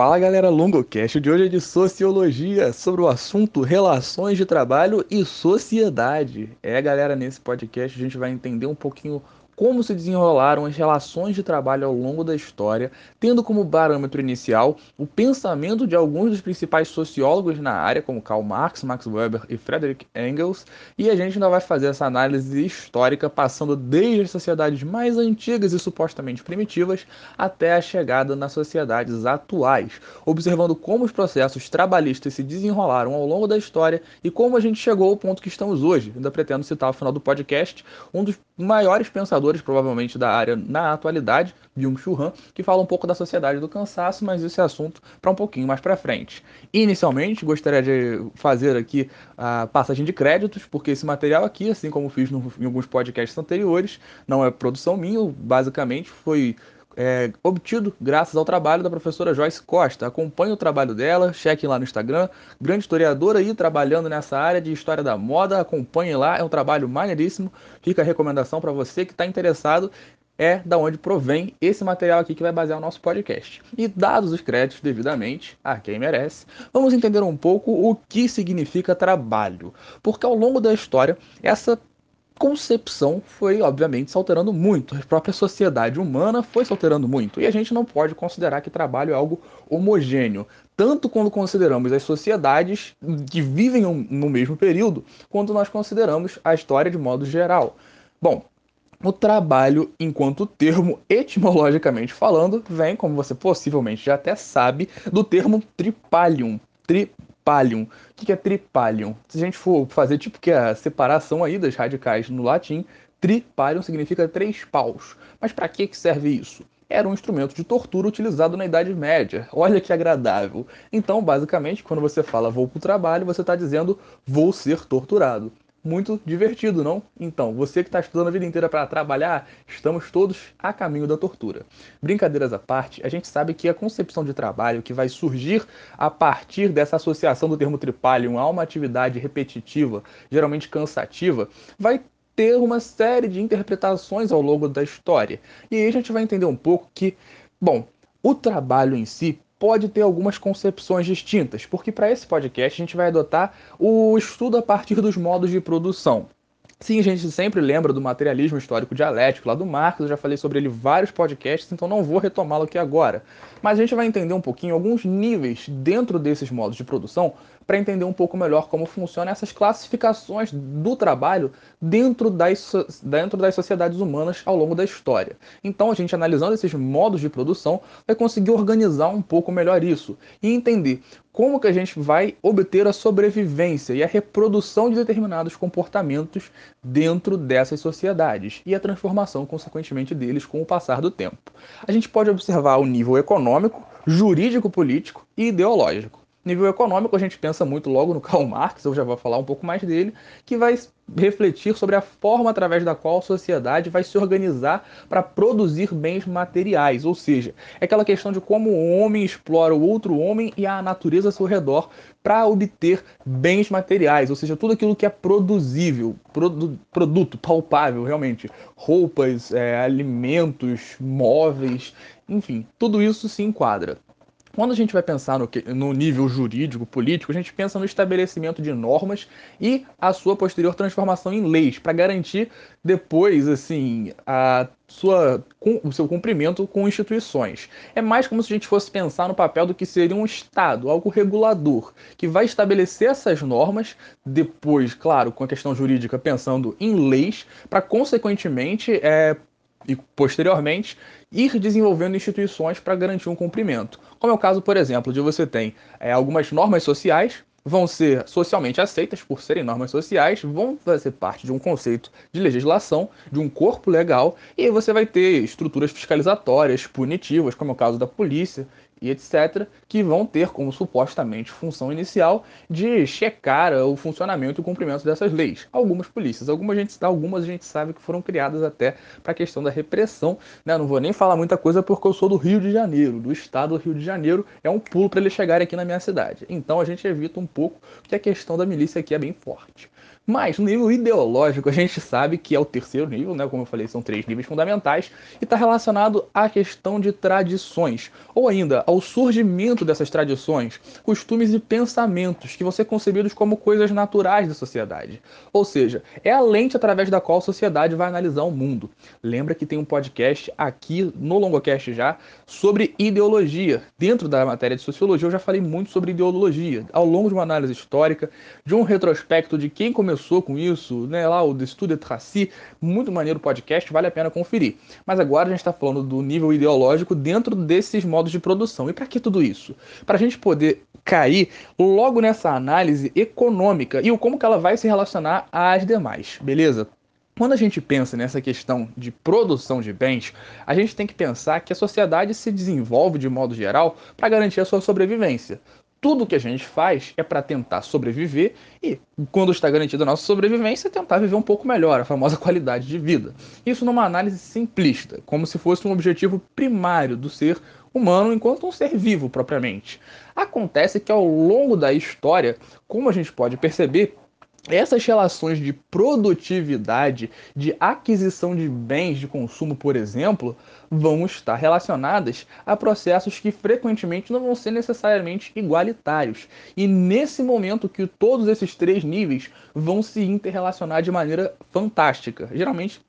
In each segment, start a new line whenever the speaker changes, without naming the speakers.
Fala galera, LongoCast de hoje é de Sociologia, sobre o assunto Relações de Trabalho e Sociedade. É galera, nesse podcast a gente vai entender um pouquinho como se desenrolaram as relações de trabalho ao longo da história, tendo como parâmetro inicial o pensamento de alguns dos principais sociólogos na área, como Karl Marx, Max Weber e Friedrich Engels, e a gente ainda vai fazer essa análise histórica passando desde as sociedades mais antigas e supostamente primitivas até a chegada nas sociedades atuais, observando como os processos trabalhistas se desenrolaram ao longo da história e como a gente chegou ao ponto que estamos hoje. Ainda pretendo citar ao final do podcast um dos maiores pensadores provavelmente da área na atualidade, Byung-Chul Han, que fala um pouco da sociedade do cansaço, mas esse é assunto para um pouquinho mais para frente. Inicialmente, gostaria de fazer aqui a passagem de créditos, porque esse material aqui, assim como fiz no, em alguns podcasts anteriores, não é produção minha, basicamente foi é, obtido graças ao trabalho da professora Joyce Costa. Acompanhe o trabalho dela, cheque lá no Instagram. Grande historiadora aí trabalhando nessa área de história da moda. Acompanhe lá, é um trabalho maneiríssimo. Fica a recomendação para você que está interessado é da onde provém esse material aqui que vai basear o nosso podcast. E dados os créditos devidamente a quem merece, vamos entender um pouco o que significa trabalho. Porque ao longo da história, essa concepção foi, obviamente, se alterando muito. A própria sociedade humana foi se alterando muito. E a gente não pode considerar que trabalho é algo homogêneo. Tanto quando consideramos as sociedades que vivem no mesmo período, quanto nós consideramos a história de modo geral. Bom, o trabalho, enquanto termo, etimologicamente falando, vem, como você possivelmente já até sabe, do termo tripalium. Tri tripalium. O que é tripalium? Se a gente for fazer tipo que a separação aí das radicais no latim, tripalium significa três paus. Mas para que serve isso? Era um instrumento de tortura utilizado na Idade Média. Olha que agradável. Então, basicamente, quando você fala vou para o trabalho, você está dizendo vou ser torturado muito divertido, não? Então, você que está estudando a vida inteira para trabalhar, estamos todos a caminho da tortura. Brincadeiras à parte, a gente sabe que a concepção de trabalho que vai surgir a partir dessa associação do termo tripalium a uma atividade repetitiva, geralmente cansativa, vai ter uma série de interpretações ao longo da história. E aí a gente vai entender um pouco que, bom, o trabalho em si pode ter algumas concepções distintas, porque para esse podcast a gente vai adotar o estudo a partir dos modos de produção. Sim, a gente sempre lembra do materialismo histórico dialético lá do Marx, eu já falei sobre ele vários podcasts, então não vou retomá-lo aqui agora. Mas a gente vai entender um pouquinho alguns níveis dentro desses modos de produção para entender um pouco melhor como funcionam essas classificações do trabalho dentro das, dentro das sociedades humanas ao longo da história. Então, a gente analisando esses modos de produção vai conseguir organizar um pouco melhor isso e entender como que a gente vai obter a sobrevivência e a reprodução de determinados comportamentos dentro dessas sociedades e a transformação, consequentemente, deles com o passar do tempo. A gente pode observar o nível econômico, jurídico-político e ideológico. Nível econômico, a gente pensa muito logo no Karl Marx, eu já vou falar um pouco mais dele, que vai refletir sobre a forma através da qual a sociedade vai se organizar para produzir bens materiais, ou seja, é aquela questão de como o homem explora o outro homem e a natureza ao seu redor para obter bens materiais, ou seja, tudo aquilo que é produzível, produ produto palpável, realmente, roupas, é, alimentos, móveis, enfim, tudo isso se enquadra. Quando a gente vai pensar no, no, nível jurídico, político, a gente pensa no estabelecimento de normas e a sua posterior transformação em leis, para garantir depois, assim, a sua, o seu cumprimento com instituições. É mais como se a gente fosse pensar no papel do que seria um Estado, algo regulador, que vai estabelecer essas normas, depois, claro, com a questão jurídica, pensando em leis, para consequentemente é, e posteriormente ir desenvolvendo instituições para garantir um cumprimento. Como é o caso, por exemplo, de você tem é, algumas normas sociais vão ser socialmente aceitas por serem normas sociais, vão fazer parte de um conceito de legislação, de um corpo legal, e aí você vai ter estruturas fiscalizatórias, punitivas, como é o caso da polícia, e etc., que vão ter como supostamente função inicial de checar o funcionamento e o cumprimento dessas leis. Algumas polícias, algumas a gente, algumas a gente sabe que foram criadas até para a questão da repressão. Né? Não vou nem falar muita coisa porque eu sou do Rio de Janeiro, do estado do Rio de Janeiro, é um pulo para eles chegarem aqui na minha cidade. Então a gente evita um pouco que a questão da milícia aqui é bem forte. Mas no nível ideológico, a gente sabe que é o terceiro nível, né? Como eu falei, são três níveis fundamentais, e está relacionado à questão de tradições, ou ainda ao surgimento dessas tradições, costumes e pensamentos que vão ser concebidos como coisas naturais da sociedade. Ou seja, é a lente através da qual a sociedade vai analisar o mundo. Lembra que tem um podcast aqui no Longocast já sobre ideologia. Dentro da matéria de sociologia, eu já falei muito sobre ideologia, ao longo de uma análise histórica, de um retrospecto de quem começou com isso, né, lá o The Studio Tracy, muito maneiro podcast, vale a pena conferir. Mas agora a gente está falando do nível ideológico dentro desses modos de produção. E para que tudo isso? Para a gente poder cair logo nessa análise econômica e o como que ela vai se relacionar às demais, beleza? Quando a gente pensa nessa questão de produção de bens, a gente tem que pensar que a sociedade se desenvolve de modo geral para garantir a sua sobrevivência. Tudo que a gente faz é para tentar sobreviver e, quando está garantida a nossa sobrevivência, tentar viver um pouco melhor, a famosa qualidade de vida. Isso numa análise simplista, como se fosse um objetivo primário do ser humano enquanto um ser vivo propriamente. Acontece que ao longo da história, como a gente pode perceber, essas relações de produtividade, de aquisição de bens de consumo, por exemplo, vão estar relacionadas a processos que frequentemente não vão ser necessariamente igualitários. E nesse momento que todos esses três níveis vão se interrelacionar de maneira fantástica, geralmente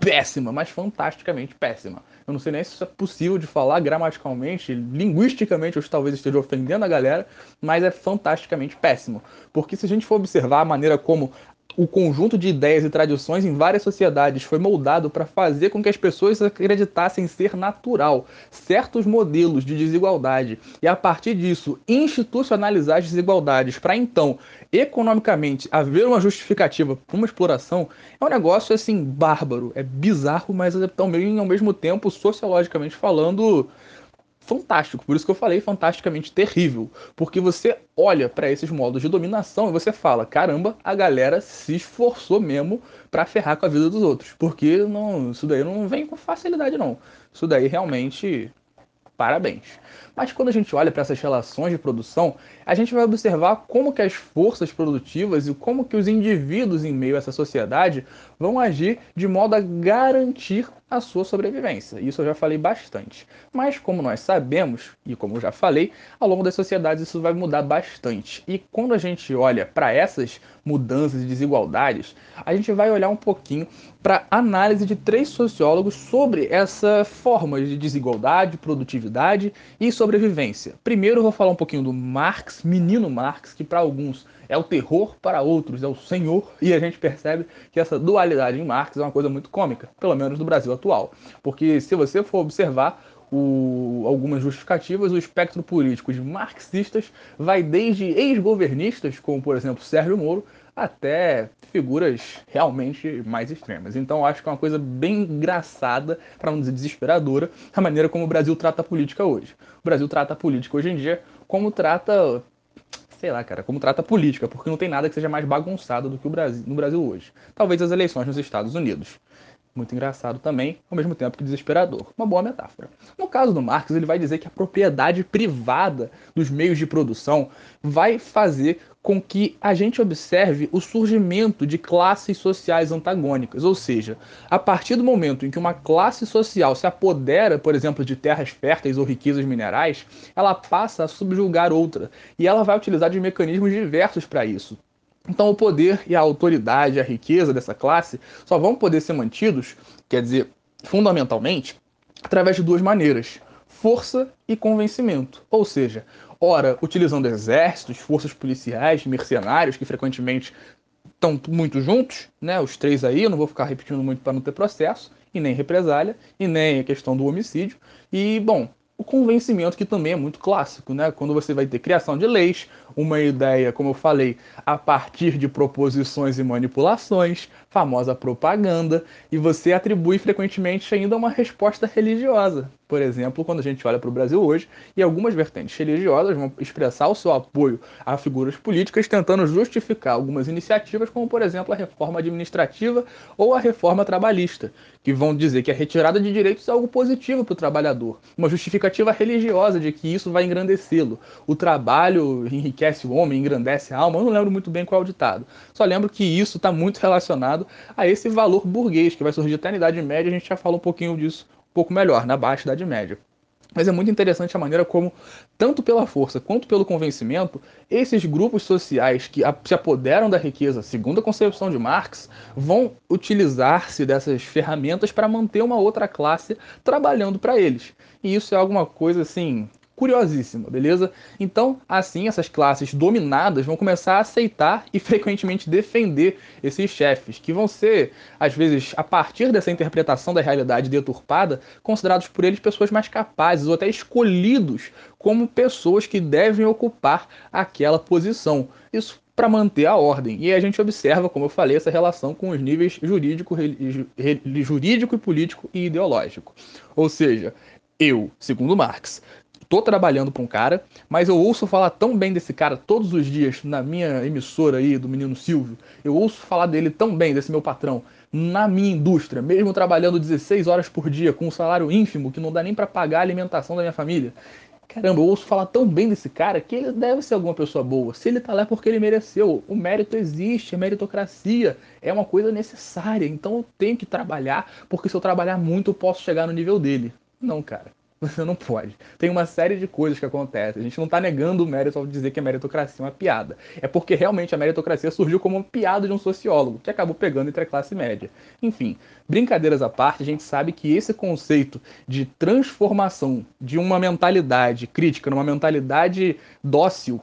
péssima, mas fantasticamente péssima. Eu não sei nem se isso é possível de falar gramaticalmente, linguisticamente, eu talvez esteja ofendendo a galera, mas é fantasticamente péssimo. Porque se a gente for observar a maneira como o conjunto de ideias e tradições em várias sociedades foi moldado para fazer com que as pessoas acreditassem ser natural certos modelos de desigualdade. E, a partir disso, institucionalizar as desigualdades para então, economicamente, haver uma justificativa para uma exploração, é um negócio assim bárbaro, é bizarro, mas também ao mesmo tempo, sociologicamente falando, fantástico. Por isso que eu falei fantasticamente terrível. Porque você olha para esses modos de dominação e você fala: caramba, a galera se esforçou mesmo para ferrar com a vida dos outros. Porque não, isso daí não vem com facilidade, não. Isso daí realmente. Parabéns. Mas quando a gente olha para essas relações de produção, a gente vai observar como que as forças produtivas e como que os indivíduos em meio a essa sociedade vão agir de modo a garantir a sua sobrevivência. Isso eu já falei bastante. Mas como nós sabemos, e como já falei, ao longo das sociedades isso vai mudar bastante. E quando a gente olha para essas mudanças e desigualdades, a gente vai olhar um pouquinho para análise de três sociólogos sobre essa forma de desigualdade, produtividade e sobrevivência. Primeiro eu vou falar um pouquinho do Marx, menino Marx, que para alguns é o terror, para outros é o senhor, e a gente percebe que essa dualidade em Marx é uma coisa muito cômica, pelo menos no Brasil atual. Porque se você for observar o, algumas justificativas, o espectro político de marxistas vai desde ex-governistas, como por exemplo Sérgio Moro, até figuras realmente mais extremas. Então acho que é uma coisa bem engraçada, para não dizer desesperadora, a maneira como o Brasil trata a política hoje. O Brasil trata a política hoje em dia como trata sei lá, cara, como trata a política, porque não tem nada que seja mais bagunçado do que o Brasil no Brasil hoje. Talvez as eleições nos Estados Unidos. Muito engraçado também, ao mesmo tempo que desesperador. Uma boa metáfora. No caso do Marx, ele vai dizer que a propriedade privada dos meios de produção vai fazer com que a gente observe o surgimento de classes sociais antagônicas, ou seja, a partir do momento em que uma classe social se apodera, por exemplo, de terras férteis ou riquezas minerais, ela passa a subjugar outra, e ela vai utilizar de mecanismos diversos para isso. Então, o poder e a autoridade, a riqueza dessa classe só vão poder ser mantidos, quer dizer, fundamentalmente, através de duas maneiras: força e convencimento. Ou seja, ora utilizando exércitos, forças policiais, mercenários, que frequentemente estão muito juntos, né? Os três aí, eu não vou ficar repetindo muito para não ter processo, e nem represália, e nem a questão do homicídio. E, bom, o convencimento, que também é muito clássico, né? Quando você vai ter criação de leis, uma ideia, como eu falei, a partir de proposições e manipulações, famosa propaganda, e você atribui frequentemente ainda uma resposta religiosa. por exemplo, quando a gente olha para o Brasil hoje, e algumas vertentes religiosas vão expressar o seu apoio a figuras políticas tentando justificar algumas iniciativas, como por exemplo a reforma administrativa ou a reforma trabalhista, que vão dizer que a retirada de direitos é algo positivo para o trabalhador, uma justificativa religiosa de que isso vai engrandecê-lo. O trabalho enriquece o homem, engrandece a alma. Eu não lembro muito bem qual é o ditado. Só lembro que isso está muito relacionado a esse valor burguês que vai surgir até na Idade Média. A gente já falou um pouquinho disso um pouco melhor, na Baixa Idade Média. Mas é muito interessante a maneira como, tanto pela força quanto pelo convencimento, esses grupos sociais que se apoderam da riqueza, segundo a concepção de Marx, vão utilizar-se dessas ferramentas para manter uma outra classe trabalhando para eles. E isso é alguma coisa assim curiosíssima, beleza? Então, assim, essas classes dominadas vão começar a aceitar e frequentemente defender esses chefes, que vão ser, às vezes, a partir dessa interpretação da realidade deturpada, considerados por eles pessoas mais capazes ou até escolhidos como pessoas que devem ocupar aquela posição. Isso para manter a ordem. E a gente observa, como eu falei, essa relação com os níveis jurídico, jurídico e político e ideológico. Ou seja, eu, segundo Marx, tô trabalhando para um cara, mas eu ouço falar tão bem desse cara todos os dias na minha emissora aí do menino Silvio. Eu ouço falar dele tão bem, desse meu patrão, na minha indústria, mesmo trabalhando 16 horas por dia com um salário ínfimo que não dá nem para pagar a alimentação da minha família. Caramba, eu ouço falar tão bem desse cara que ele deve ser alguma pessoa boa. Se ele tá lá é porque ele mereceu. O mérito existe, a meritocracia é uma coisa necessária. Então eu tenho que trabalhar, porque se eu trabalhar muito eu posso chegar no nível dele. Não, cara. Você não pode. Tem uma série de coisas que acontecem. A gente não está negando o mérito ao dizer que a meritocracia é uma piada. É porque realmente a meritocracia surgiu como uma piada de um sociólogo, que acabou pegando entre a classe média. Enfim, brincadeiras à parte, a gente sabe que esse conceito de transformação de uma mentalidade crítica numa mentalidade dócil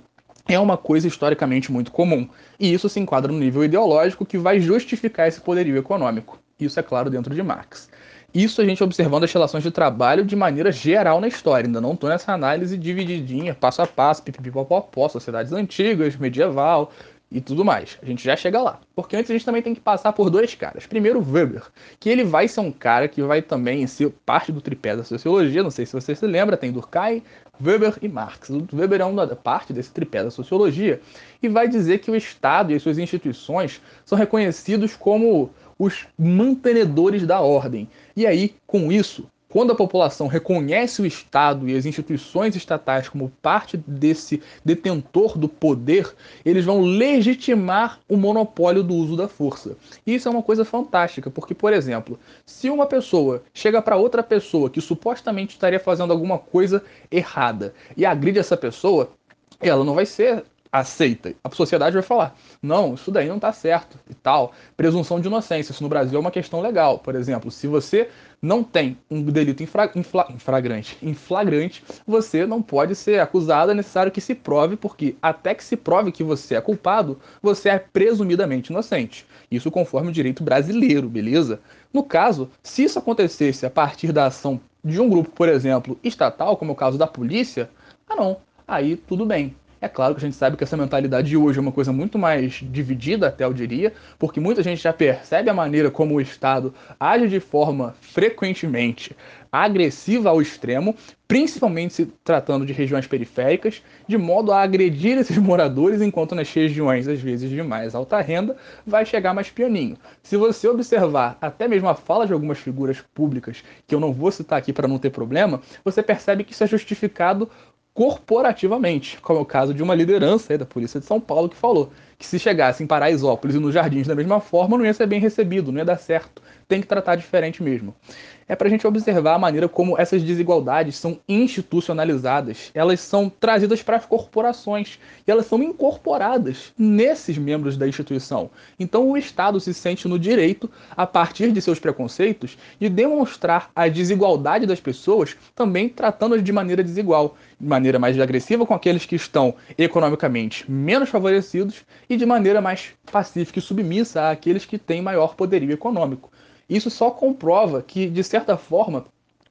é uma coisa historicamente muito comum. E isso se enquadra no nível ideológico que vai justificar esse poderio econômico. Isso é claro dentro de Marx. Isso a gente observando as relações de trabalho de maneira geral na história. Ainda não estou nessa análise divididinha, passo a passo, pipipipopopó, sociedades antigas, medieval e tudo mais. A gente já chega lá. Porque antes a gente também tem que passar por dois caras. Primeiro, Weber, que ele vai ser um cara que vai também ser parte do tripé da sociologia. Não sei se você se lembra, tem Durkheim, Weber e Marx. O Weber é uma parte desse tripé da sociologia e vai dizer que o Estado e as suas instituições são reconhecidos como os mantenedores da ordem. E aí, com isso, quando a população reconhece o Estado e as instituições estatais como parte desse detentor do poder, eles vão legitimar o monopólio do uso da força. E isso é uma coisa fantástica, porque, por exemplo, se uma pessoa chega para outra pessoa que supostamente estaria fazendo alguma coisa errada e agride essa pessoa, ela não vai ser aceita. A sociedade vai falar: não, isso daí não está certo e tal. Presunção de inocência. Isso no Brasil é uma questão legal. Por exemplo, se você não tem um delito infla, inflagrante, inflagrante, você não pode ser acusado, é necessário que se prove, porque até que se prove que você é culpado, você é presumidamente inocente. Isso conforme o direito brasileiro, beleza? No caso, se isso acontecesse a partir da ação de um grupo, por exemplo, estatal, como é o caso da polícia, ah não, aí tudo bem. É claro que a gente sabe que essa mentalidade de hoje é uma coisa muito mais dividida, até eu diria, porque muita gente já percebe a maneira como o Estado age de forma frequentemente agressiva ao extremo, principalmente se tratando de regiões periféricas, de modo a agredir esses moradores, enquanto nas regiões, às vezes de mais alta renda, vai chegar mais pianinho. Se você observar até mesmo a fala de algumas figuras públicas, que eu não vou citar aqui para não ter problema, você percebe que isso é justificado corporativamente, como é o caso de uma liderança da Polícia de São Paulo que falou que se chegasse em Paraisópolis e nos Jardins da mesma forma, não ia ser bem recebido, não ia dar certo. Tem que tratar diferente mesmo. É para a gente observar a maneira como essas desigualdades são institucionalizadas, elas são trazidas para as corporações e elas são incorporadas nesses membros da instituição. Então o Estado se sente no direito, a partir de seus preconceitos, de demonstrar a desigualdade das pessoas, também tratando-as de maneira desigual, de maneira mais agressiva com aqueles que estão economicamente menos favorecidos e de maneira mais pacífica e submissa àqueles que têm maior poderio econômico. Isso só comprova que, de certa forma,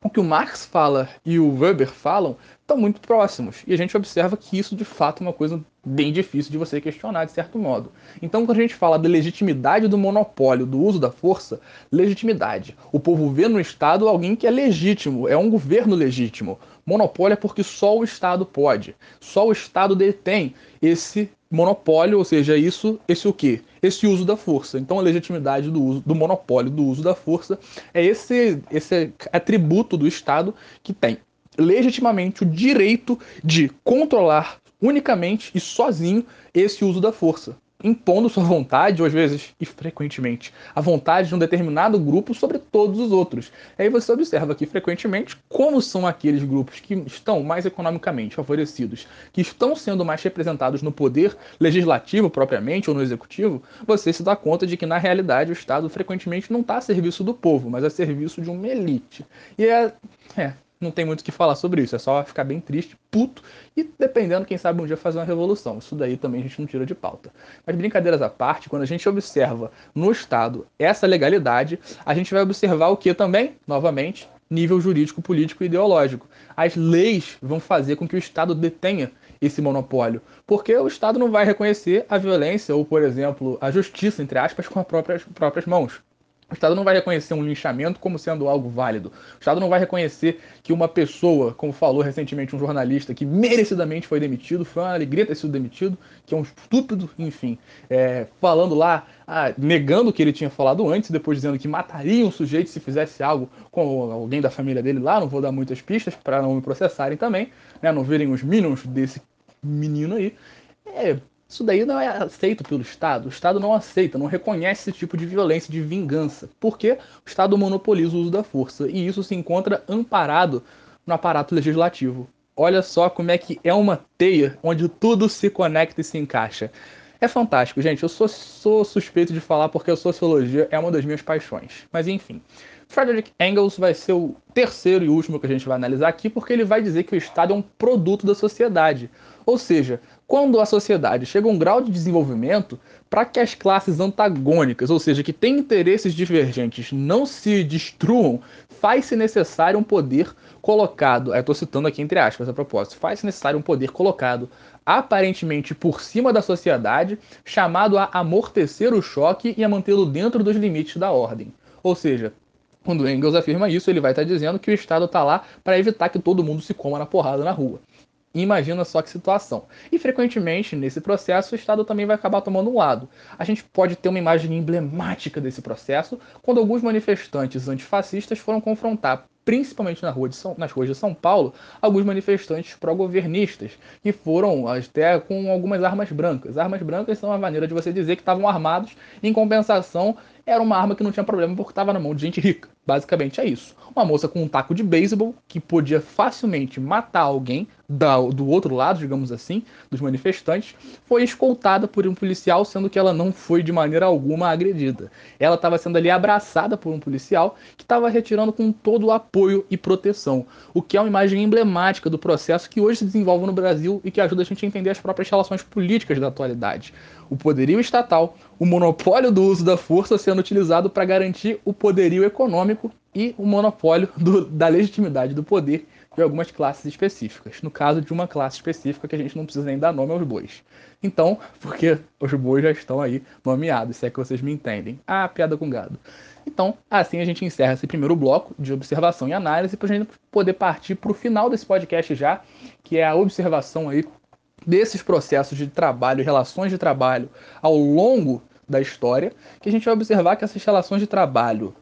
o que o Marx fala e o Weber falam estão muito próximos. E a gente observa que isso de fato é uma coisa bem difícil de você questionar, de certo modo. Então, quando a gente fala da legitimidade do monopólio, do uso da força, legitimidade. O povo vê no Estado alguém que é legítimo, é um governo legítimo. Monopólio é porque só o Estado pode. Só o Estado detém esse monopólio, ou seja, isso, esse o quê? Esse uso da força. Então a legitimidade do uso do monopólio do uso da força é esse esse atributo do Estado que tem legitimamente o direito de controlar unicamente e sozinho esse uso da força impondo sua vontade, ou às vezes e frequentemente, a vontade de um determinado grupo sobre todos os outros. Aí você observa que frequentemente como são aqueles grupos que estão mais economicamente favorecidos, que estão sendo mais representados no poder legislativo propriamente ou no executivo, você se dá conta de que na realidade o Estado frequentemente não está a serviço do povo, mas a serviço de uma elite. E é, é não tem muito o que falar sobre isso, é só ficar bem triste, puto, e dependendo, quem sabe um dia fazer uma revolução. Isso daí também a gente não tira de pauta. Mas brincadeiras à parte, quando a gente observa no Estado essa legalidade, a gente vai observar o que também, novamente, nível jurídico, político e ideológico. As leis vão fazer com que o Estado detenha esse monopólio, porque o Estado não vai reconhecer a violência ou, por exemplo, a justiça, entre aspas, com as próprias, próprias mãos. O Estado não vai reconhecer um linchamento como sendo algo válido. O Estado não vai reconhecer que uma pessoa, como falou recentemente um jornalista, que merecidamente foi demitido, foi uma alegria ter sido demitido, que é um estúpido, enfim, é, falando lá, ah, negando o que ele tinha falado antes, depois dizendo que mataria um sujeito se fizesse algo com alguém da família dele lá. Não vou dar muitas pistas para não me processarem também, né, não verem os minions desse menino aí. É, isso daí não é aceito pelo Estado. O Estado não aceita, não reconhece esse tipo de violência, de vingança, porque o Estado monopoliza o uso da força e isso se encontra amparado no aparato legislativo. Olha só como é que é uma teia onde tudo se conecta e se encaixa. É fantástico, gente. Eu sou, sou suspeito de falar porque a sociologia é uma das minhas paixões. Mas enfim. Frederick Engels vai ser o terceiro e último que a gente vai analisar aqui, porque ele vai dizer que o Estado é um produto da sociedade. Ou seja, quando a sociedade chega a um grau de desenvolvimento, para que as classes antagônicas, ou seja, que têm interesses divergentes, não se destruam, faz-se necessário um poder colocado, estou citando aqui entre aspas a propósito, faz-se necessário um poder colocado aparentemente por cima da sociedade, chamado a amortecer o choque e a mantê-lo dentro dos limites da ordem. Ou seja, quando Engels afirma isso, ele vai estar dizendo que o Estado está lá para evitar que todo mundo se coma na porrada na rua. Imagina só que situação. E frequentemente, nesse processo, o Estado também vai acabar tomando um lado. A gente pode ter uma imagem emblemática desse processo quando alguns manifestantes antifascistas foram confrontar principalmente na rua São, nas ruas de São Paulo, alguns manifestantes pró-governistas, que foram até com algumas armas brancas. Armas brancas são uma maneira de você dizer que estavam armados, em compensação, era uma arma que não tinha problema porque estava na mão de gente rica. Basicamente é isso. Uma moça com um taco de beisebol que podia facilmente matar alguém da, do outro lado, digamos assim, dos manifestantes, foi escoltada por um policial, sendo que ela não foi de maneira alguma agredida. Ela estava sendo ali abraçada por um policial que estava retirando com todo o apoio e proteção, o que é uma imagem emblemática do processo que hoje se desenvolve no Brasil e que ajuda a gente a entender as próprias relações políticas da atualidade. O poderio estatal, o monopólio do uso da força sendo utilizado para garantir o poderio econômico e o monopólio do, da legitimidade do poder de algumas classes específicas. No caso de uma classe específica que a gente não precisa nem dar nome aos bois. Então, porque os bois já estão aí nomeados, se é que vocês me entendem. Ah, piada com gado. Então, assim a gente encerra esse primeiro bloco de observação e análise para a gente poder partir para o final desse podcast já, que é a observação aí desses processos de trabalho relações de trabalho ao longo da história, que a gente vai observar que essas relações de trabalho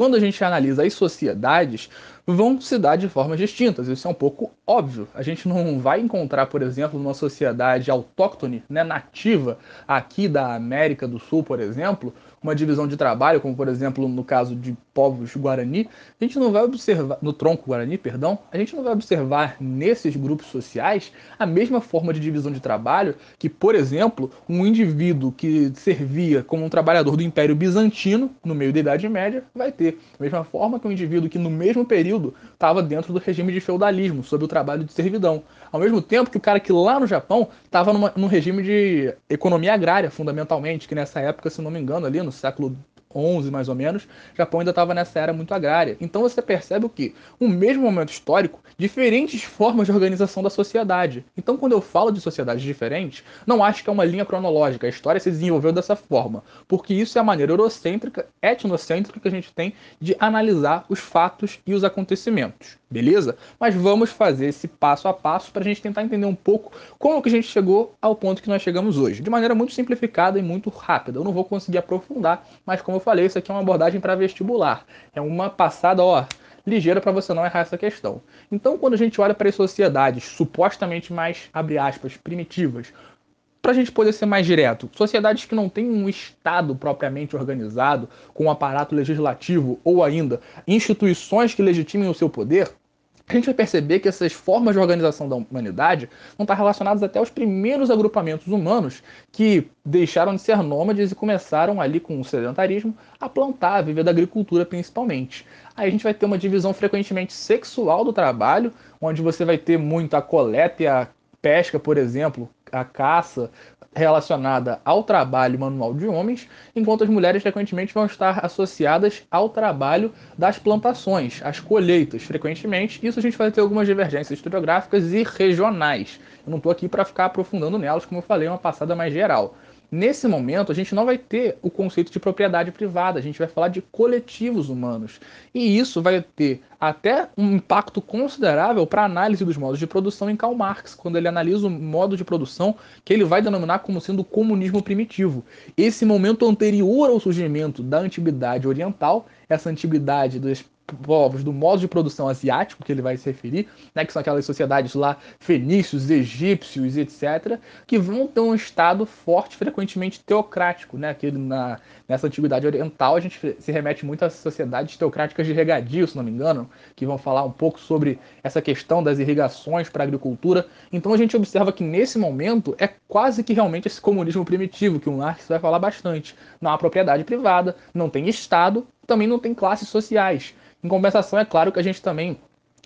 quando a gente analisa as sociedades, vão se dar de formas distintas. Isso é um pouco óbvio. A gente não vai encontrar, por exemplo, numa sociedade autóctone, né, nativa, aqui da América do Sul, por exemplo, uma divisão de trabalho, como por exemplo no caso de povos guarani, a gente não vai observar, no tronco guarani, perdão, a gente não vai observar nesses grupos sociais a mesma forma de divisão de trabalho que, por exemplo, um indivíduo que servia como um trabalhador do Império Bizantino no meio da Idade Média vai ter. Da mesma forma que um indivíduo que no mesmo período estava dentro do regime de feudalismo, sob o trabalho de servidão. Ao mesmo tempo que o cara que lá no Japão estava num regime de economia agrária, fundamentalmente, que nessa época, se não me engano, ali no século XI mais ou menos, o Japão ainda estava nessa era muito agrária. Então você percebe o que? O mesmo momento histórico, diferentes formas de organização da sociedade. Então quando eu falo de sociedades diferentes, não acho que é uma linha cronológica, a história se desenvolveu dessa forma, porque isso é a maneira eurocêntrica, etnocêntrica que a gente tem de analisar os fatos e os acontecimentos, beleza? Mas vamos fazer esse passo a passo para a gente tentar entender um pouco como que a gente chegou ao ponto que nós chegamos hoje, de maneira muito simplificada e muito rápida. Eu não vou conseguir aprofundar, mas como eu falei, isso aqui é uma abordagem para vestibular. É uma passada, ó, ligeira para você não errar essa questão. Então, quando a gente olha para as sociedades supostamente mais, abre aspas, primitivas, para a gente poder ser mais direto, sociedades que não têm um Estado propriamente organizado, com um aparato legislativo ou ainda instituições que legitimem o seu poder, a gente vai perceber que essas formas de organização da humanidade vão estar relacionadas até aos primeiros agrupamentos humanos que deixaram de ser nômades e começaram ali com o sedentarismo a plantar, a viver da agricultura principalmente. Aí a gente vai ter uma divisão frequentemente sexual do trabalho, onde você vai ter muito a coleta e a pesca, por exemplo, a caça, relacionada ao trabalho manual de homens, enquanto as mulheres frequentemente vão estar associadas ao trabalho das plantações, às colheitas, frequentemente. Isso a gente vai ter algumas divergências historiográficas e regionais. Eu não estou aqui para ficar aprofundando nelas, como eu falei, é uma passada mais geral. Nesse momento, a gente não vai ter o conceito de propriedade privada, a gente vai falar de coletivos humanos. E isso vai ter até um impacto considerável para a análise dos modos de produção em Karl Marx, quando ele analisa o modo de produção que ele vai denominar como sendo o comunismo primitivo. Esse momento anterior ao surgimento da antiguidade oriental, essa antiguidade dos povos do modo de produção asiático, que ele vai se referir, né, que são aquelas sociedades lá fenícios, egípcios, etc., que vão ter um estado forte, frequentemente teocrático, né, que na, nessa antiguidade oriental a gente se remete muito às sociedades teocráticas de regadio, se não me engano, que vão falar um pouco sobre essa questão das irrigações para a agricultura. Então a gente observa que nesse momento é quase que realmente esse comunismo primitivo, que o Marx vai falar bastante. Não há propriedade privada, não tem Estado, também não tem classes sociais. Em compensação, é claro que a gente também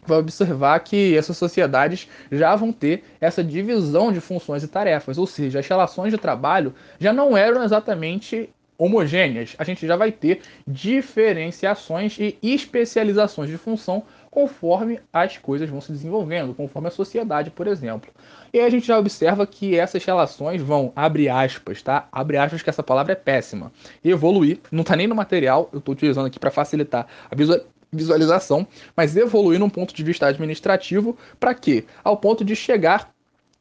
vai observar que essas sociedades já vão ter essa divisão de funções e tarefas, ou seja, as relações de trabalho já não eram exatamente homogêneas. A gente já vai ter diferenciações e especializações de função conforme as coisas vão se desenvolvendo, conforme a sociedade, por exemplo. E aí a gente já observa que essas relações vão, abre aspas, tá? Abre aspas que essa palavra é péssima. Evoluir, não está nem no material, eu estou utilizando aqui para facilitar a visualização, mas evoluir num ponto de vista administrativo, para quê? Ao ponto de chegar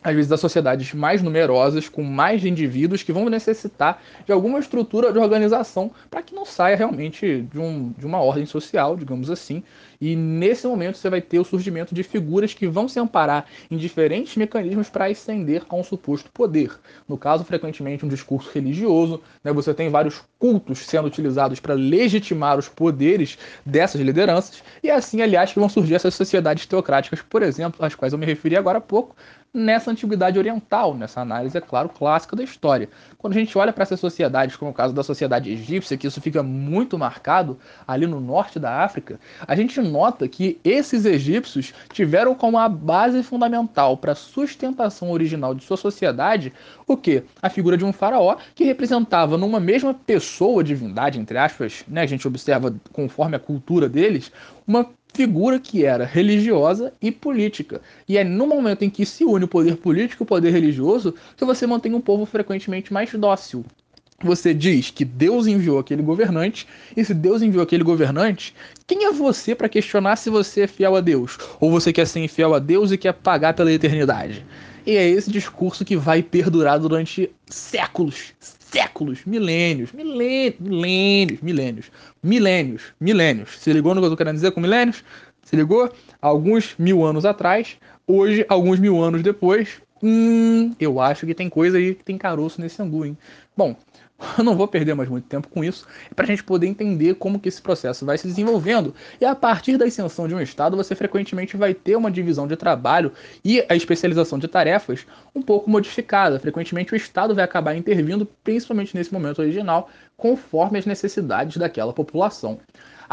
às vezes, das sociedades mais numerosas, com mais indivíduos que vão necessitar de alguma estrutura de organização para que não saia realmente de, um, de uma ordem social, digamos assim. E nesse momento você vai ter o surgimento de figuras que vão se amparar em diferentes mecanismos para ascender a um suposto poder. No caso, frequentemente, um discurso religioso, né? você tem vários cultos sendo utilizados para legitimar os poderes dessas lideranças, e é assim, aliás, que vão surgir essas sociedades teocráticas, por exemplo, às quais eu me referi agora há pouco, nessa antiguidade oriental, nessa análise, é claro, clássica da história. Quando a gente olha para essas sociedades, como o caso da sociedade egípcia, que isso fica muito marcado ali no norte da África, a gente nota que esses egípcios tiveram como a base fundamental para a sustentação original de sua sociedade o que? A figura de um faraó que representava numa mesma pessoa, divindade, entre aspas, né? A gente observa conforme a cultura deles, uma figura que era religiosa e política. E é no momento em que se une o poder político e o poder religioso que você mantém um povo frequentemente mais dócil. Você diz que Deus enviou aquele governante, e se Deus enviou aquele governante, quem é você para questionar se você é fiel a Deus? Ou você quer ser infiel a Deus e quer pagar pela eternidade? E é esse discurso que vai perdurar durante séculos, séculos, milênios, milênios, milênios, milênios, milênios, milênios. Se ligou no que eu tô querendo dizer com milênios? Se ligou? Alguns mil anos atrás, hoje, alguns mil anos depois, hum, eu acho que tem coisa aí que tem caroço nesse angu, hein? Bom, eu não vou perder mais muito tempo com isso, é para a gente poder entender como que esse processo vai se desenvolvendo. E a partir da extensão de um estado, você frequentemente vai ter uma divisão de trabalho e a especialização de tarefas um pouco modificada. Frequentemente o estado vai acabar intervindo, principalmente nesse momento original, conforme as necessidades daquela população.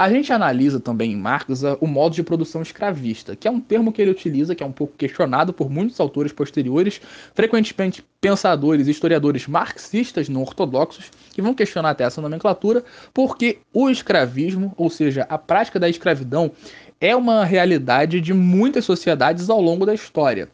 A gente analisa também em Marx o modo de produção escravista, que é um termo que ele utiliza, que é um pouco questionado por muitos autores posteriores, frequentemente pensadores e historiadores marxistas não ortodoxos, que vão questionar até essa nomenclatura, porque o escravismo, ou seja, a prática da escravidão, é uma realidade de muitas sociedades ao longo da história.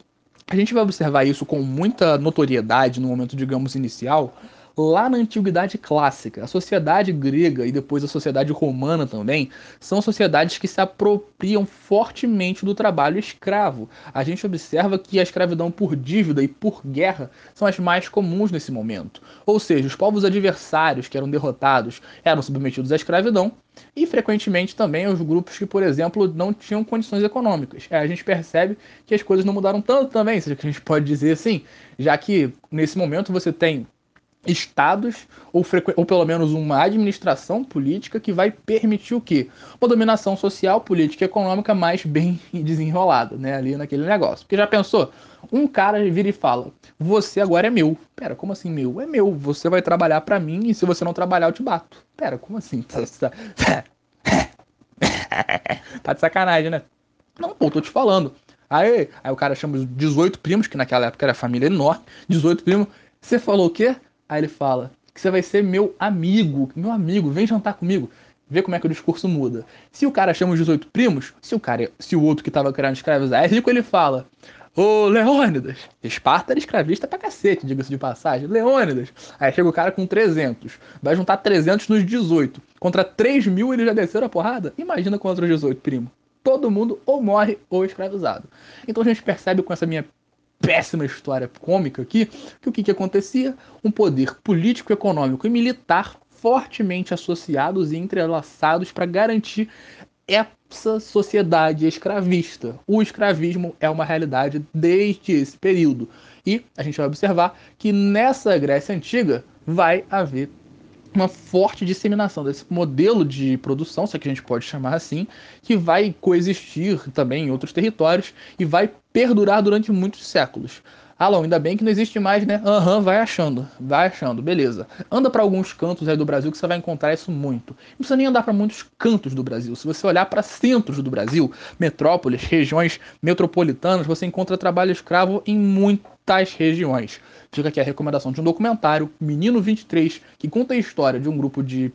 A gente vai observar isso com muita notoriedade no momento, digamos, inicial, lá na antiguidade clássica. A sociedade grega e depois a sociedade romana também são sociedades que se apropriam fortemente do trabalho escravo. A gente observa que a escravidão por dívida e por guerra são as mais comuns nesse momento. Ou seja, os povos adversários que eram derrotados eram submetidos à escravidão e frequentemente também os grupos que, por exemplo, não tinham condições econômicas. É, a gente percebe que as coisas não mudaram tanto também, se a gente pode dizer assim, já que nesse momento você tem estados ou, ou pelo menos uma administração política que vai permitir o quê? Uma dominação social, política e econômica mais bem desenrolada, né, ali naquele negócio. Porque já pensou? Um cara vira e fala: "Você agora é meu". Pera, como assim meu? É meu. Você vai trabalhar para mim e se você não trabalhar eu te bato. Pera, como assim? Tá, de sacanagem, né? Não, pô, tô te falando. Aí, aí o cara chama os 18 primos, que naquela época era família enorme, 18 primos. Você falou o quê? Aí ele fala que você vai ser meu amigo, meu amigo, vem jantar comigo. Vê como é que o discurso muda. Se o cara chama os 18 primos, se o cara, se o outro que tava querendo escravizar é rico, ele fala: Ô Leônidas, Esparta era escravista pra cacete, diga-se de passagem. Leônidas. Aí chega o cara com 300. Vai juntar 300 nos 18. Contra 3 mil ele já desceu a porrada? Imagina contra os 18, primo. Todo mundo ou morre ou escravizado. Então a gente percebe com essa minha péssima história cômica aqui, que o que, que acontecia? Um poder político, econômico e militar fortemente associados e entrelaçados para garantir essa sociedade escravista. O escravismo é uma realidade desde esse período. E a gente vai observar que nessa Grécia Antiga vai haver uma forte disseminação desse modelo de produção, se é que a gente pode chamar assim, que vai coexistir também em outros territórios e vai perdurar durante muitos séculos. Alô, ainda bem que não existe mais, né? Aham, uhum, vai achando, vai achando, beleza. Anda para alguns cantos aí do Brasil que você vai encontrar isso muito. Não precisa nem andar para muitos cantos do Brasil. Se você olhar para centros do Brasil, metrópoles, regiões metropolitanas, você encontra trabalho escravo em muitas regiões. Fica aqui a recomendação de um documentário, Menino 23, que conta a história de um grupo de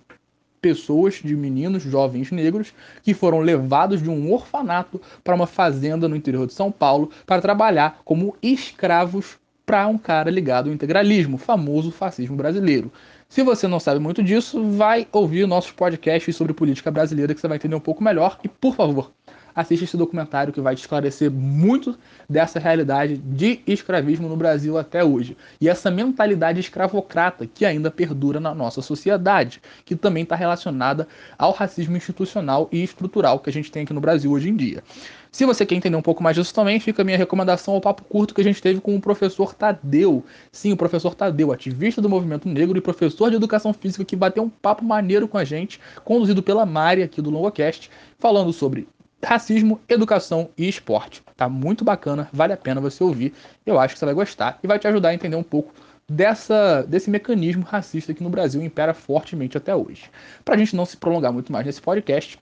pessoas, de meninos, jovens negros, que foram levados de um orfanato para uma fazenda no interior de São Paulo para trabalhar como escravos para um cara ligado ao integralismo, famoso fascismo brasileiro. Se você não sabe muito disso, vai ouvir nossos podcasts sobre política brasileira que você vai entender um pouco melhor. E, por favor, assiste esse documentário que vai te esclarecer muito dessa realidade de escravismo no Brasil até hoje. E essa mentalidade escravocrata que ainda perdura na nossa sociedade, que também está relacionada ao racismo institucional e estrutural que a gente tem aqui no Brasil hoje em dia. Se você quer entender um pouco mais disso também, fica a minha recomendação ao papo curto que a gente teve com o professor Tadeu. Sim, o professor Tadeu, ativista do movimento negro e professor de educação física que bateu um papo maneiro com a gente, conduzido pela Mari aqui do Longocast, falando sobre racismo, educação e esporte. Tá muito bacana, vale a pena você ouvir. Eu acho que você vai gostar e vai te ajudar a entender um pouco dessa, desse mecanismo racista que no Brasil impera fortemente até hoje. Para a gente não se prolongar muito mais nesse podcast,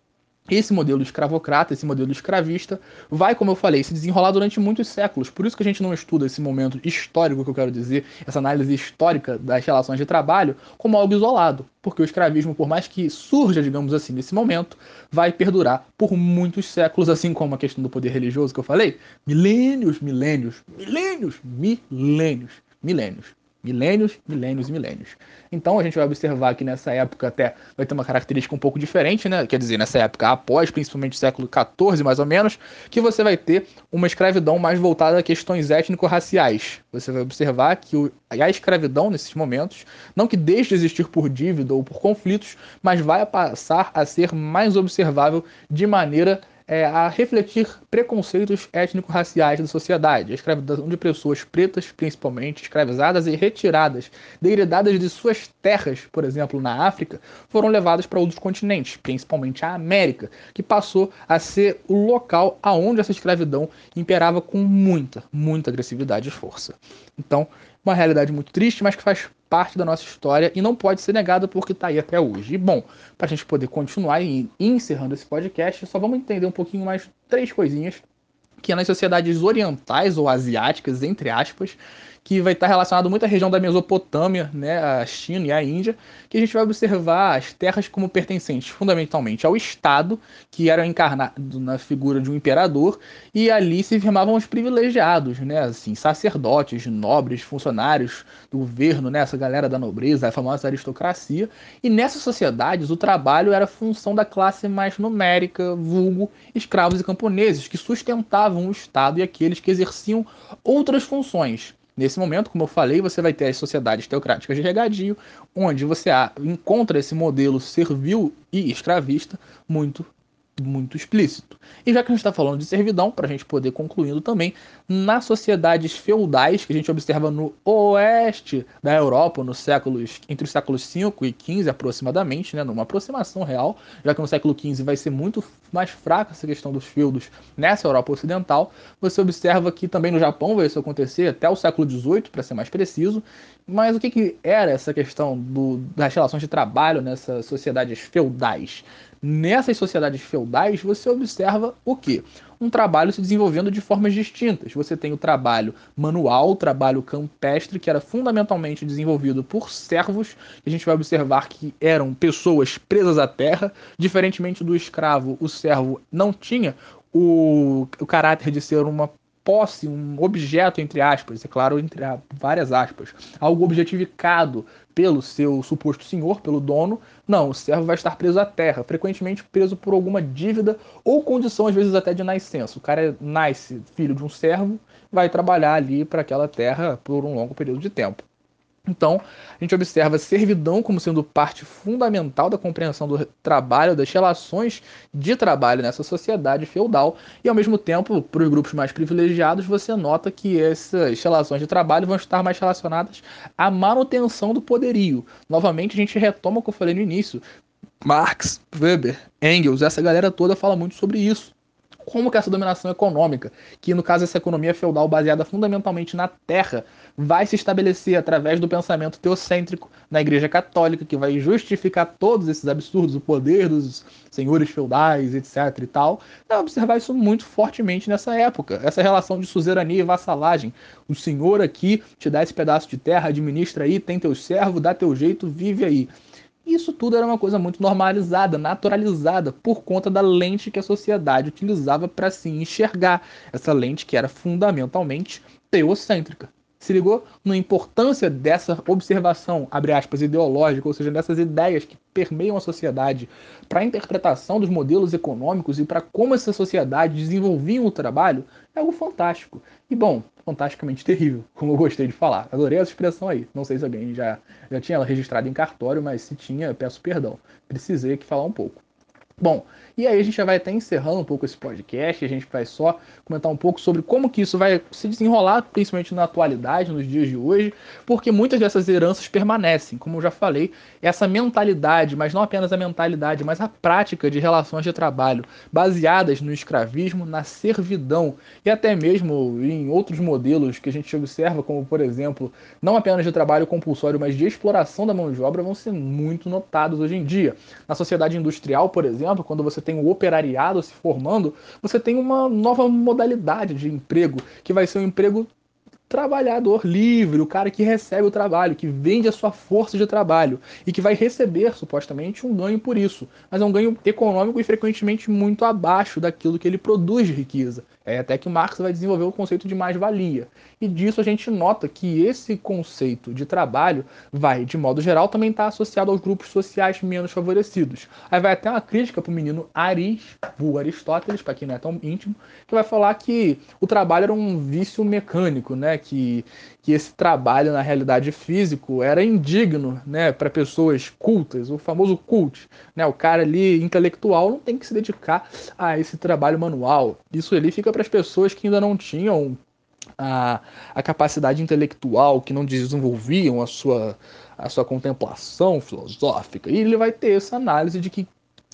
esse modelo escravocrata, esse modelo escravista, vai, como eu falei, se desenrolar durante muitos séculos. Por isso que a gente não estuda esse momento histórico que eu quero dizer, essa análise histórica das relações de trabalho, como algo isolado. Porque o escravismo, por mais que surja, digamos assim, nesse momento, vai perdurar por muitos séculos, assim como a questão do poder religioso que eu falei. Milênios, milênios, milênios, milênios, milênios milênios, milênios e milênios. Então a gente vai observar que nessa época até vai ter uma característica um pouco diferente, né? Quer dizer, nessa época após, principalmente século XIV mais ou menos, que você vai ter uma escravidão mais voltada a questões étnico-raciais. Você vai observar que o, a escravidão nesses momentos, não que deixe de existir por dívida ou por conflitos, mas vai passar a ser mais observável de maneira é, a refletir preconceitos étnico-raciais da sociedade, a escravidão de pessoas pretas, principalmente, escravizadas e retiradas, degradadas de suas terras, por exemplo, na África, foram levadas para outros continentes, principalmente a América, que passou a ser o local aonde essa escravidão imperava com muita, muita agressividade e força. Então, uma realidade muito triste, mas que faz parte da nossa história e não pode ser negada porque está aí até hoje. E bom, para a gente poder continuar e encerrando esse podcast, só vamos entender um pouquinho mais três coisinhas que é nas sociedades orientais ou asiáticas, entre aspas, que vai estar relacionado muito à região da Mesopotâmia, né, a China e a Índia, que a gente vai observar as terras como pertencentes fundamentalmente ao Estado, que era encarnado na figura de um imperador, e ali se firmavam os privilegiados, né, assim, sacerdotes, nobres, funcionários do governo, né, essa galera da nobreza, a famosa aristocracia, e nessas sociedades o trabalho era função da classe mais numérica, vulgo escravos e camponeses, que sustentavam o Estado e aqueles que exerciam outras funções, Nesse momento, como eu falei, você vai ter as sociedades teocráticas de regadio, onde você encontra esse modelo servil e escravista muito muito explícito. E já que a gente está falando de servidão, para a gente poder concluindo também, nas sociedades feudais que a gente observa no oeste da Europa, nos séculos entre os séculos 5 e 15 aproximadamente, né, numa aproximação real, já que no século 15 vai ser muito mais fraca essa questão dos feudos nessa Europa ocidental, você observa que também no Japão vai isso acontecer até o século 18, para ser mais preciso. Mas o que, que era essa questão do, das relações de trabalho nessas sociedades feudais? Nessas sociedades feudais, você observa o quê? Um trabalho se desenvolvendo de formas distintas. Você tem o trabalho manual, o trabalho campestre, que era fundamentalmente desenvolvido por servos, que a gente vai observar que eram pessoas presas à terra. Diferentemente do escravo, o servo não tinha o, o caráter de ser uma posse, um objeto, entre aspas, é claro, entre várias aspas, algo objetificado pelo seu suposto senhor, pelo dono, não, o servo vai estar preso à terra, frequentemente preso por alguma dívida ou condição, às vezes até de nascença. O cara nasce filho de um servo, vai trabalhar ali para aquela terra por um longo período de tempo. Então, a gente observa servidão como sendo parte fundamental da compreensão do trabalho, das relações de trabalho nessa sociedade feudal, e ao mesmo tempo, para os grupos mais privilegiados, você nota que essas relações de trabalho vão estar mais relacionadas à manutenção do poderio. Novamente, a gente retoma o que eu falei no início. Marx, Weber, Engels, essa galera toda fala muito sobre isso como que essa dominação econômica, que no caso essa economia feudal baseada fundamentalmente na terra, vai se estabelecer através do pensamento teocêntrico na Igreja Católica, que vai justificar todos esses absurdos, o poder dos senhores feudais, etc e tal. Observar isso muito fortemente nessa época, essa relação de suzerania e vassalagem. O senhor aqui te dá esse pedaço de terra, administra aí, tem teu servo, dá teu jeito, vive aí. Isso tudo era uma coisa muito normalizada, naturalizada, por conta da lente que a sociedade utilizava para se enxergar. Essa lente que era fundamentalmente teocêntrica. Se ligou na importância dessa observação, abre aspas, ideológica, ou seja, dessas ideias que permeiam a sociedade para a interpretação dos modelos econômicos e para como essa sociedade desenvolvia o trabalho, é algo fantástico. E bom, fantasticamente terrível, como eu gostei de falar. Adorei essa expressão aí. Não sei se alguém já, já tinha ela registrada em cartório, mas se tinha, peço perdão. Precisei aqui falar um pouco. Bom, e aí a gente já vai até encerrando um pouco esse podcast, a gente vai só comentar um pouco sobre como que isso vai se desenrolar, principalmente na atualidade, nos dias de hoje, porque muitas dessas heranças permanecem, como eu já falei, essa mentalidade, mas não apenas a mentalidade, mas a prática de relações de trabalho baseadas no escravismo, na servidão e até mesmo em outros modelos que a gente observa, como por exemplo, não apenas de trabalho compulsório, mas de exploração da mão de obra, vão ser muito notados hoje em dia. Na sociedade industrial, por exemplo, quando você tem tem o operariado se formando, você tem uma nova modalidade de emprego, que vai ser um emprego trabalhador livre, o cara que recebe o trabalho, que vende a sua força de trabalho e que vai receber supostamente um ganho por isso, mas é um ganho econômico e frequentemente muito abaixo daquilo que ele produz de riqueza. É até que Marx vai desenvolver o conceito de mais-valia. E disso a gente nota que esse conceito de trabalho vai, de modo geral, também estar tá associado aos grupos sociais menos favorecidos. Aí vai até uma crítica para o menino Aris, vulgo Aristóteles, para quem não é tão íntimo, que vai falar que o trabalho era um vício mecânico, né? que, que esse trabalho, na realidade físico, era indigno né? para pessoas cultas, o famoso cult. Né? O cara ali, intelectual, não tem que se dedicar a esse trabalho manual. Isso ali fica para as pessoas que ainda não tinham a, a capacidade intelectual, que não desenvolviam a sua, a sua contemplação filosófica. E ele vai ter essa análise de que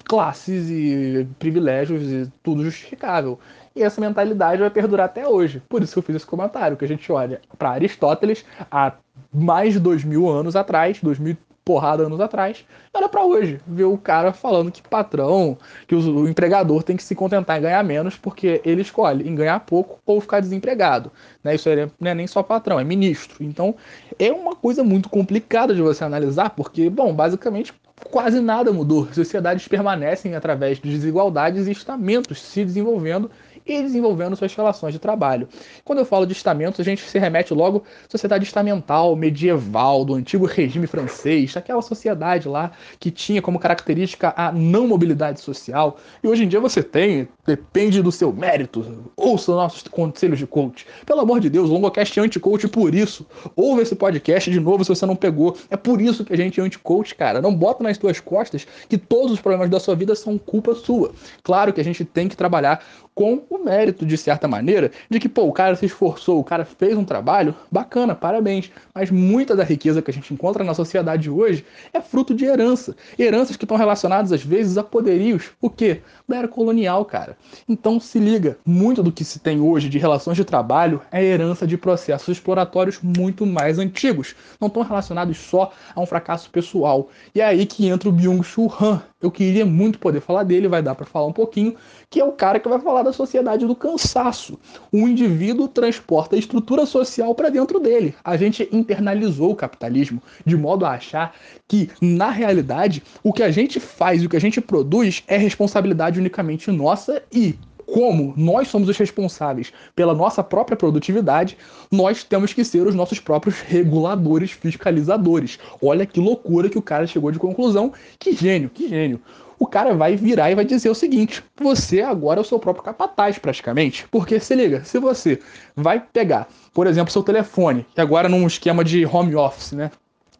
classes e privilégios e tudo justificável. E essa mentalidade vai perdurar até hoje. Por isso que eu fiz esse comentário, que a gente olha para Aristóteles há mais de dois mil anos atrás, dois mil porrada anos atrás, era para hoje. Ver o cara falando que patrão, que o, empregador tem que se contentar em ganhar menos porque ele escolhe em ganhar pouco ou ficar desempregado. Né? Isso não é nem só patrão, é ministro. Então é uma coisa muito complicada de você analisar, porque, bom, basicamente quase nada mudou. Sociedades permanecem através de desigualdades e estamentos se desenvolvendo e desenvolvendo suas relações de trabalho. Quando eu falo de estamentos, a gente se remete logo à sociedade estamental, medieval, do antigo regime francês, aquela sociedade lá que tinha como característica a não mobilidade social. E hoje em dia você tem, depende do seu mérito. Ouça nossos conselhos de coach. Pelo amor de Deus, o Longocast é anti-coach por isso. Ouve esse podcast de novo se você não pegou. É por isso que a gente é anti-coach, cara. Não bota nas tuas costas que todos os problemas da sua vida são culpa sua. Claro que a gente tem que trabalhar com o mérito, de certa maneira, de que, pô, o cara se esforçou, o cara fez um trabalho, bacana, parabéns. Mas muita da riqueza que a gente encontra na sociedade hoje é fruto de herança. Heranças que estão relacionadas, às vezes, a poderios, o quê? Da era colonial, cara. Então, se liga, muito do que se tem hoje de relações de trabalho é herança de processos exploratórios muito mais antigos. Não estão relacionados só a um fracasso pessoal. E é aí que entra o Byung-Chul Han, eu queria muito poder falar dele, vai dar para falar um pouquinho, que é o cara que vai falar da sociedade do cansaço. O indivíduo transporta a estrutura social para dentro dele. A gente internalizou o capitalismo de modo a achar que, na realidade, o que a gente faz e o que a gente produz é responsabilidade unicamente nossa e como nós somos os responsáveis pela nossa própria produtividade, nós temos que ser os nossos próprios reguladores, fiscalizadores. Olha que loucura que o cara chegou de conclusão. Que gênio, que gênio. O cara vai virar e vai dizer o seguinte: você agora é o seu próprio capataz, praticamente. Porque se liga, se você vai pegar, por exemplo, seu telefone, que agora num esquema de home office, né?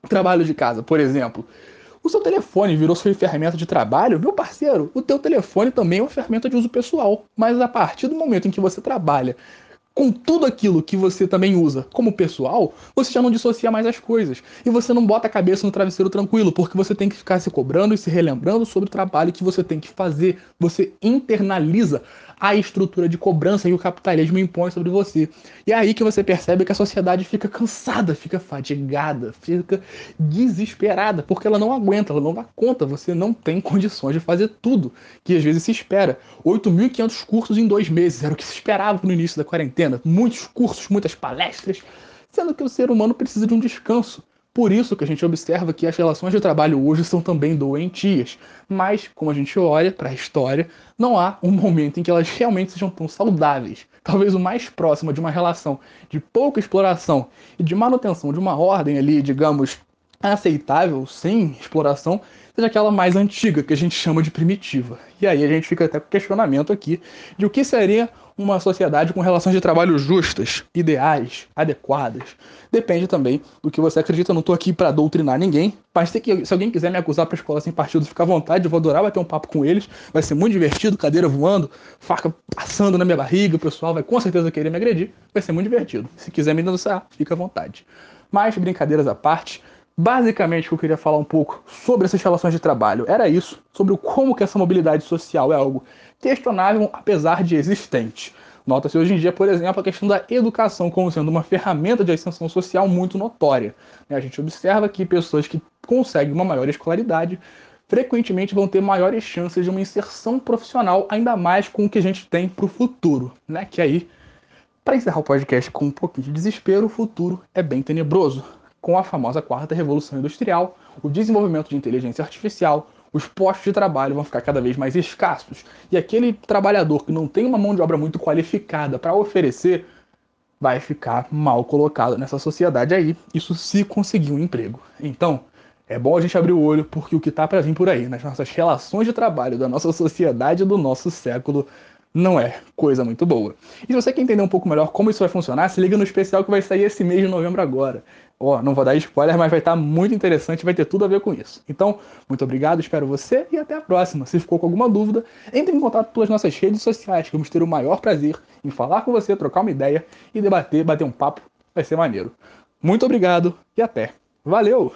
Trabalho de casa, por exemplo o seu telefone virou sua ferramenta de trabalho, meu parceiro, o teu telefone também é uma ferramenta de uso pessoal. Mas a partir do momento em que você trabalha com tudo aquilo que você também usa como pessoal, você já não dissocia mais as coisas. E você não bota a cabeça no travesseiro tranquilo, porque você tem que ficar se cobrando e se relembrando sobre o trabalho que você tem que fazer. Você internaliza a estrutura de cobrança que o capitalismo impõe sobre você. E é aí que você percebe que a sociedade fica cansada, fica fadigada, fica desesperada, porque ela não aguenta, ela não dá conta, você não tem condições de fazer tudo que às vezes se espera. 8.500 cursos em dois meses, era o que se esperava no início da quarentena. Muitos cursos, muitas palestras, sendo que o ser humano precisa de um descanso. Por isso que a gente observa que as relações de trabalho hoje são também doentias. Mas, como a gente olha para a história, não há um momento em que elas realmente sejam tão saudáveis. Talvez o mais próximo de uma relação de pouca exploração e de manutenção de uma ordem ali, digamos, aceitável, sem exploração, seja aquela mais antiga, que a gente chama de primitiva. E aí a gente fica até com questionamento aqui de o que seria uma sociedade com relações de trabalho justas, ideais, adequadas. Depende também do que você acredita. Eu não estou aqui para doutrinar ninguém, mas se, se alguém quiser me acusar para escola sem partido, fica à vontade. Eu vou adorar bater um papo com eles. Vai ser muito divertido, cadeira voando, faca passando na minha barriga. O pessoal vai com certeza querer me agredir. Vai ser muito divertido. Se quiser me denunciar, fica à vontade. Mas, brincadeiras à parte, Basicamente, eu queria falar um pouco sobre essas relações de trabalho era isso, sobre como que essa mobilidade social é algo questionável, apesar de existente. Nota-se hoje em dia, por exemplo, a questão da educação como sendo uma ferramenta de ascensão social muito notória. A gente observa que pessoas que conseguem uma maior escolaridade frequentemente vão ter maiores chances de uma inserção profissional, ainda mais com o que a gente tem para o futuro, né? Que aí, para encerrar o podcast com um pouquinho de desespero, o futuro é bem tenebroso com a famosa quarta revolução industrial, o desenvolvimento de inteligência artificial, os postos de trabalho vão ficar cada vez mais escassos. E aquele trabalhador que não tem uma mão de obra muito qualificada para oferecer vai ficar mal colocado nessa sociedade aí, isso se conseguir um emprego. Então, é bom a gente abrir o olho porque o que está para vir por aí, nas nossas relações de trabalho da nossa sociedade do nosso século, não é coisa muito boa. E se você quer entender um pouco melhor como isso vai funcionar, se liga no especial que vai sair esse mês de novembro agora. Ó, não vou dar spoiler, mas vai estar muito interessante, vai ter tudo a ver com isso. Então, muito obrigado, espero você e até a próxima. Se ficou com alguma dúvida, entre em contato pelas nossas redes sociais, que vamos ter o maior prazer em falar com você, trocar uma ideia e debater, bater um papo, vai ser maneiro. Muito obrigado e até. Valeu!